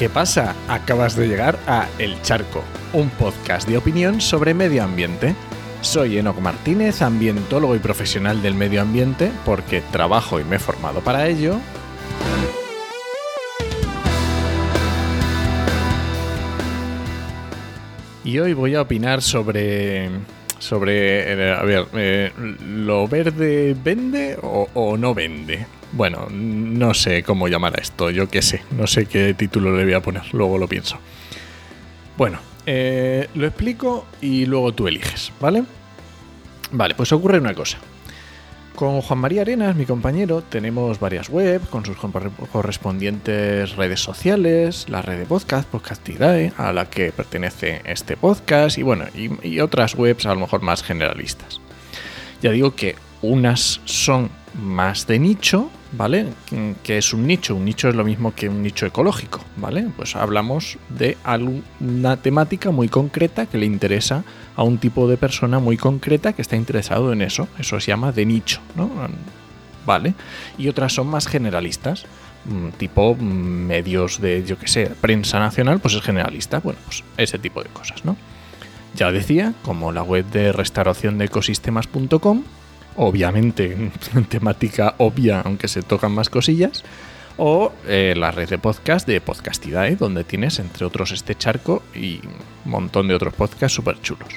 ¿Qué pasa? Acabas de llegar a El Charco, un podcast de opinión sobre medio ambiente. Soy Enoc Martínez, ambientólogo y profesional del medio ambiente, porque trabajo y me he formado para ello. Y hoy voy a opinar sobre. Sobre. eh, A ver, eh, ¿lo verde vende o, o no vende? Bueno, no sé cómo llamar a esto, yo qué sé, no sé qué título le voy a poner, luego lo pienso. Bueno, eh, lo explico y luego tú eliges, ¿vale? Vale, pues ocurre una cosa. Con Juan María Arenas, mi compañero, tenemos varias webs con sus corre- correspondientes redes sociales, la red de podcast, Podcastidae, a la que pertenece este podcast, y bueno, y otras webs a lo mejor más generalistas. Ya digo que unas son más de nicho, ¿vale? Que es un nicho? Un nicho es lo mismo que un nicho ecológico, ¿vale? Pues hablamos de una temática muy concreta que le interesa a un tipo de persona muy concreta que está interesado en eso. Eso se llama de nicho, ¿no? ¿Vale? Y otras son más generalistas, mm, tipo mm, medios de, yo qué sé, prensa nacional, pues es generalista. Bueno, pues ese tipo de cosas, ¿no? Ya decía, como la web de restauración obviamente temática obvia, aunque se tocan más cosillas, o eh, la red de podcast de Podcastidae, donde tienes, entre otros, este charco y un montón de otros podcasts súper chulos.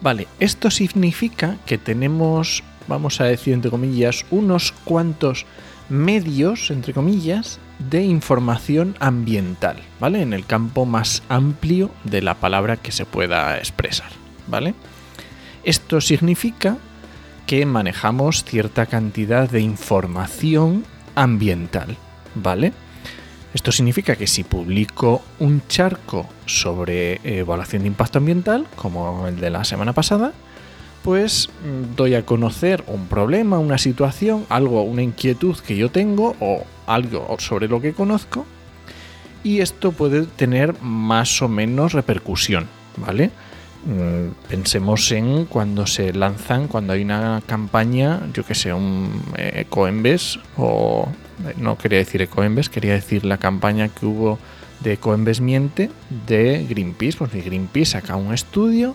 Vale, esto significa que tenemos, vamos a decir entre comillas, unos cuantos medios, entre comillas, de información ambiental, ¿vale? En el campo más amplio de la palabra que se pueda expresar, ¿vale? Esto significa que manejamos cierta cantidad de información ambiental, ¿vale? Esto significa que si publico un charco sobre evaluación de impacto ambiental, como el de la semana pasada, pues mm, doy a conocer un problema, una situación, algo, una inquietud que yo tengo o algo sobre lo que conozco y esto puede tener más o menos repercusión, ¿vale? Mm, Pensemos en cuando se lanzan, cuando hay una campaña, yo que sé, un eh, Ecoembes o eh, no quería decir Ecoembes, quería decir la campaña que hubo de Ecoembes miente de Greenpeace, pues Greenpeace saca un estudio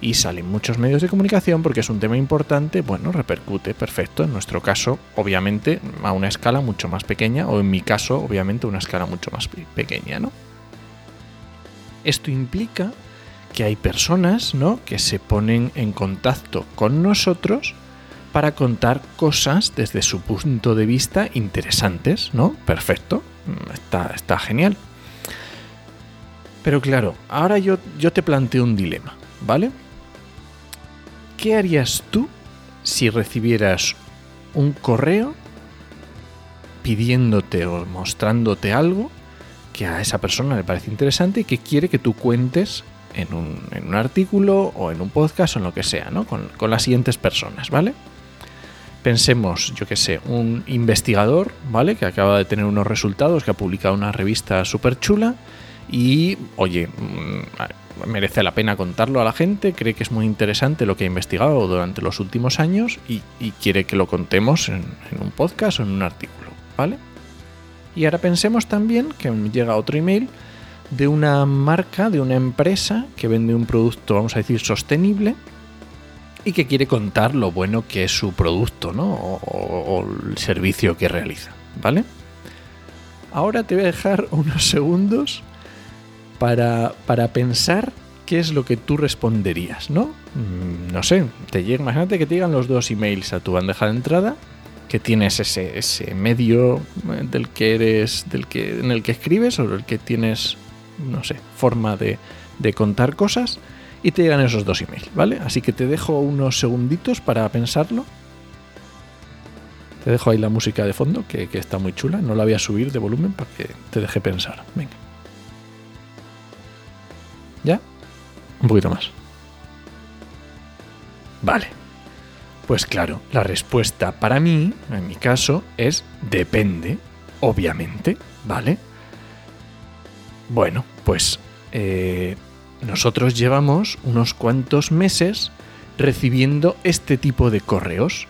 y salen muchos medios de comunicación porque es un tema importante, bueno, repercute, perfecto. En nuestro caso, obviamente, a una escala mucho más pequeña, o en mi caso, obviamente, a una escala mucho más pe- pequeña, ¿no? Esto implica que hay personas, ¿no? Que se ponen en contacto con nosotros para contar cosas desde su punto de vista interesantes, ¿no? Perfecto, mm, está, está genial. Pero claro, ahora yo, yo te planteo un dilema, ¿vale? ¿Qué harías tú si recibieras un correo pidiéndote o mostrándote algo que a esa persona le parece interesante y que quiere que tú cuentes en un, artículo o en un podcast o en lo que sea, ¿no? Con, las siguientes personas, ¿vale? Pensemos, yo que sé, un investigador, ¿vale? Que acaba de tener unos resultados, que ha publicado una revista súper chula y, oye, mm, merece la pena contarlo a la gente, cree que es muy interesante lo que ha investigado durante los últimos años y, quiere que lo contemos en, en un podcast o en un artículo, ¿vale? Y ahora pensemos también que llega otro email de una marca, de una empresa que vende un producto, vamos a decir, sostenible y que quiere contar lo bueno que es su producto, ¿no? O, el servicio que realiza, ¿vale? Ahora te voy a dejar unos segundos para, para pensar qué es lo que tú responderías, ¿no? Mm, No sé, te llega, imagínate que te llegan los dos emails a tu bandeja de entrada, que tienes ese, ese medio eh, del que eres, del que, en el que escribes o el que tienes, no sé, forma de, de contar cosas, y te llegan esos dos emails, ¿vale? Así que te dejo unos segunditos para pensarlo. Te dejo ahí la música de fondo, que, que está muy chula. No la voy a subir de volumen para que te deje pensar. Venga. ¿Ya? Un poquito más. Vale. Pues claro, la respuesta para mí, en mi caso, es depende, obviamente, ¿vale? Bueno, pues eh, nosotros llevamos unos cuantos meses recibiendo este tipo de correos.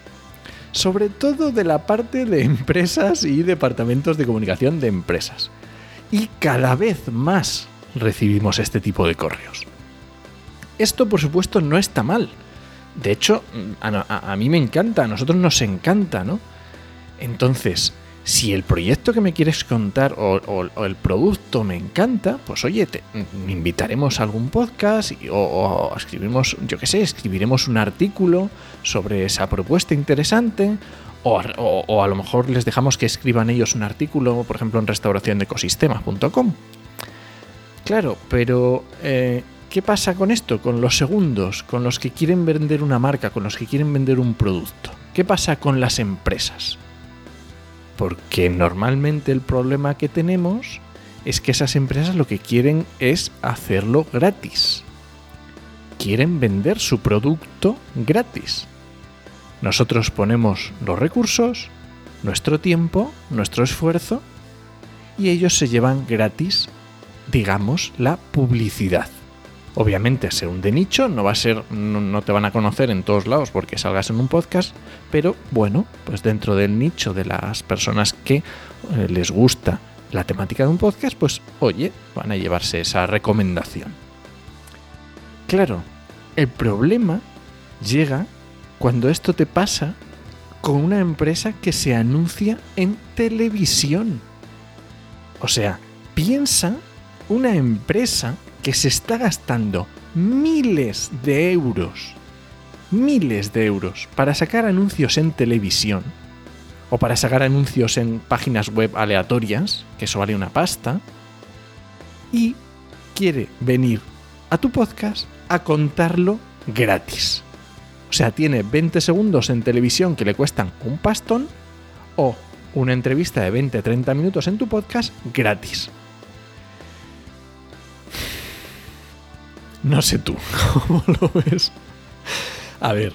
Sobre todo de la parte de empresas y departamentos de comunicación de empresas. Y cada vez más recibimos este tipo de correos. Esto, por supuesto, no está mal. De hecho, a, mí me encanta, a nosotros nos encanta, ¿no? Entonces, si el proyecto que me quieres contar o, el producto me encanta, pues oye, te, invitaremos a algún podcast o, escribimos, yo qué sé, escribiremos un artículo sobre esa propuesta interesante o, a lo mejor les dejamos que escriban ellos un artículo, por ejemplo, en restauracionecosistemas.com. Claro, pero eh, ¿qué pasa con esto? Con los segundos, con los que quieren vender una marca, con los que quieren vender un producto. ¿Qué pasa con las empresas? Porque normalmente el problema que tenemos es que esas empresas lo que quieren es hacerlo gratis. Quieren vender su producto gratis. Nosotros ponemos los recursos, nuestro tiempo, nuestro esfuerzo y ellos se llevan gratis digamos, la publicidad. Obviamente, ser un de nicho no va a ser, no, te van a conocer en todos lados porque salgas en un podcast, pero bueno, pues dentro del nicho de las personas que eh, les gusta la temática de un podcast, pues oye, van a llevarse esa recomendación. Claro, el problema llega cuando esto te pasa con una empresa que se anuncia en televisión. O sea, piensa una empresa que se está gastando miles de euros, miles de euros para sacar anuncios en televisión o para sacar anuncios en páginas web aleatorias, que eso vale una pasta, y quiere venir a tu podcast a contarlo gratis. O sea, tiene 20 segundos en televisión que le cuestan un pastón o una entrevista de 20-30 minutos en tu podcast gratis. No sé tú, ¿cómo lo ves? A ver,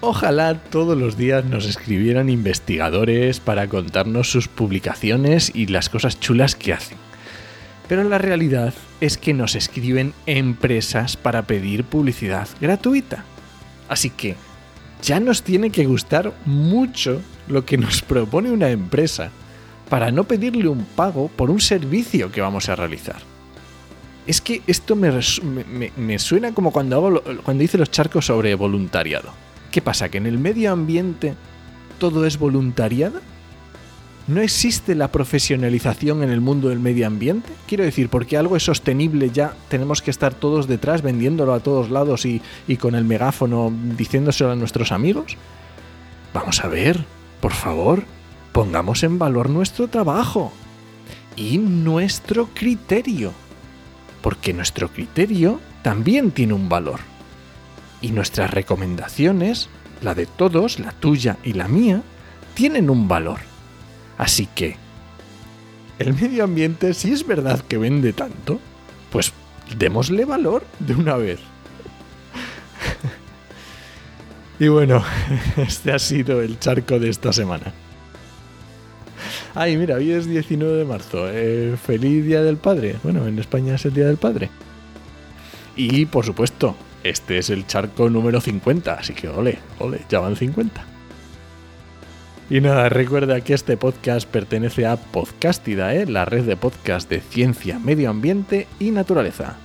ojalá todos los días nos escribieran investigadores para contarnos sus publicaciones y las cosas chulas que hacen. Pero la realidad es que nos escriben empresas para pedir publicidad gratuita. Así que ya nos tiene que gustar mucho lo que nos propone una empresa para no pedirle un pago por un servicio que vamos a realizar. Es que esto me, suena como cuando, hago, cuando hice los charcos sobre voluntariado. ¿Qué pasa? ¿Que en el medio ambiente todo es voluntariado? ¿No existe la profesionalización en el mundo del medio ambiente? Quiero decir, porque algo es sostenible ya tenemos que estar todos detrás vendiéndolo a todos lados y, y con el megáfono diciéndoselo a nuestros amigos. Vamos a ver, por favor, pongamos en valor nuestro trabajo y nuestro criterio porque nuestro criterio también tiene un valor. Y nuestras recomendaciones, la de todos, la tuya y la mía, tienen un valor. Así que, el medio ambiente, si es verdad que vende tanto, pues démosle valor de una vez. y bueno, este ha sido el charco de esta semana. Ay, mira, hoy es 19 de marzo. Eh, feliz Día del Padre. Bueno, en España es el Día del Padre. Y por supuesto, este es el charco número 50, así que ole, ole, ya van 50. Y nada, recuerda que este podcast pertenece a Podcastidae, la red de podcast de ciencia, medio ambiente y naturaleza.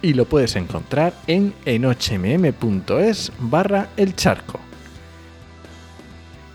Y lo puedes encontrar en enochmm.es barra el charco.